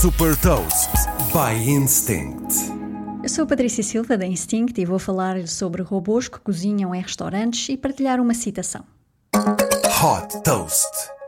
Super Toast by Instinct. Eu sou a Patrícia Silva da Instinct e vou falar sobre robôs que cozinham em restaurantes e partilhar uma citação. Hot Toast.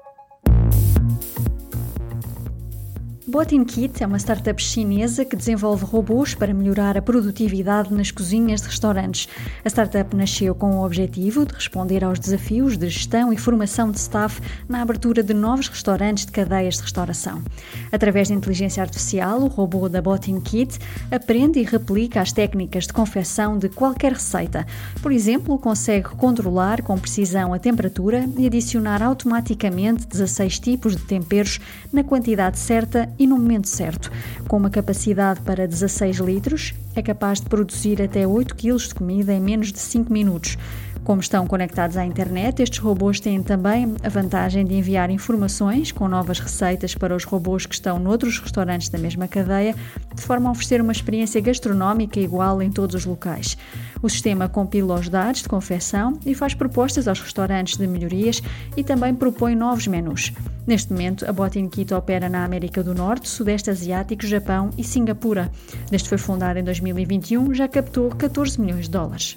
Botin Kit é uma startup chinesa que desenvolve robôs para melhorar a produtividade nas cozinhas de restaurantes. A startup nasceu com o objetivo de responder aos desafios de gestão e formação de staff na abertura de novos restaurantes de cadeias de restauração. Através de inteligência artificial, o robô da Botin Kit aprende e replica as técnicas de confecção de qualquer receita. Por exemplo, consegue controlar com precisão a temperatura e adicionar automaticamente 16 tipos de temperos na quantidade certa e no momento certo. Com uma capacidade para 16 litros, é capaz de produzir até 8 kg de comida em menos de 5 minutos. Como estão conectados à internet, estes robôs têm também a vantagem de enviar informações com novas receitas para os robôs que estão noutros restaurantes da mesma cadeia, de forma a oferecer uma experiência gastronómica igual em todos os locais. O sistema compila os dados de confecção e faz propostas aos restaurantes de melhorias e também propõe novos menus. Neste momento, a Botin Kit opera na América do Norte, Sudeste Asiático, Japão e Singapura. Desde que foi fundada em 2021, já captou 14 milhões de dólares.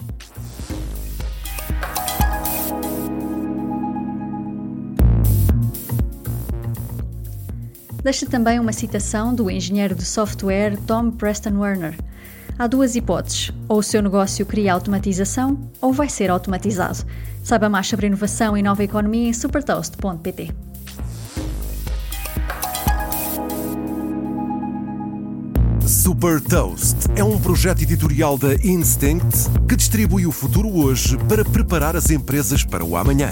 Deixa também uma citação do engenheiro de software Tom Preston Werner. Há duas hipóteses: ou o seu negócio cria automatização, ou vai ser automatizado. Saiba mais sobre inovação e nova economia em supertoast.pt. Super Toast é um projeto editorial da Instinct que distribui o futuro hoje para preparar as empresas para o amanhã.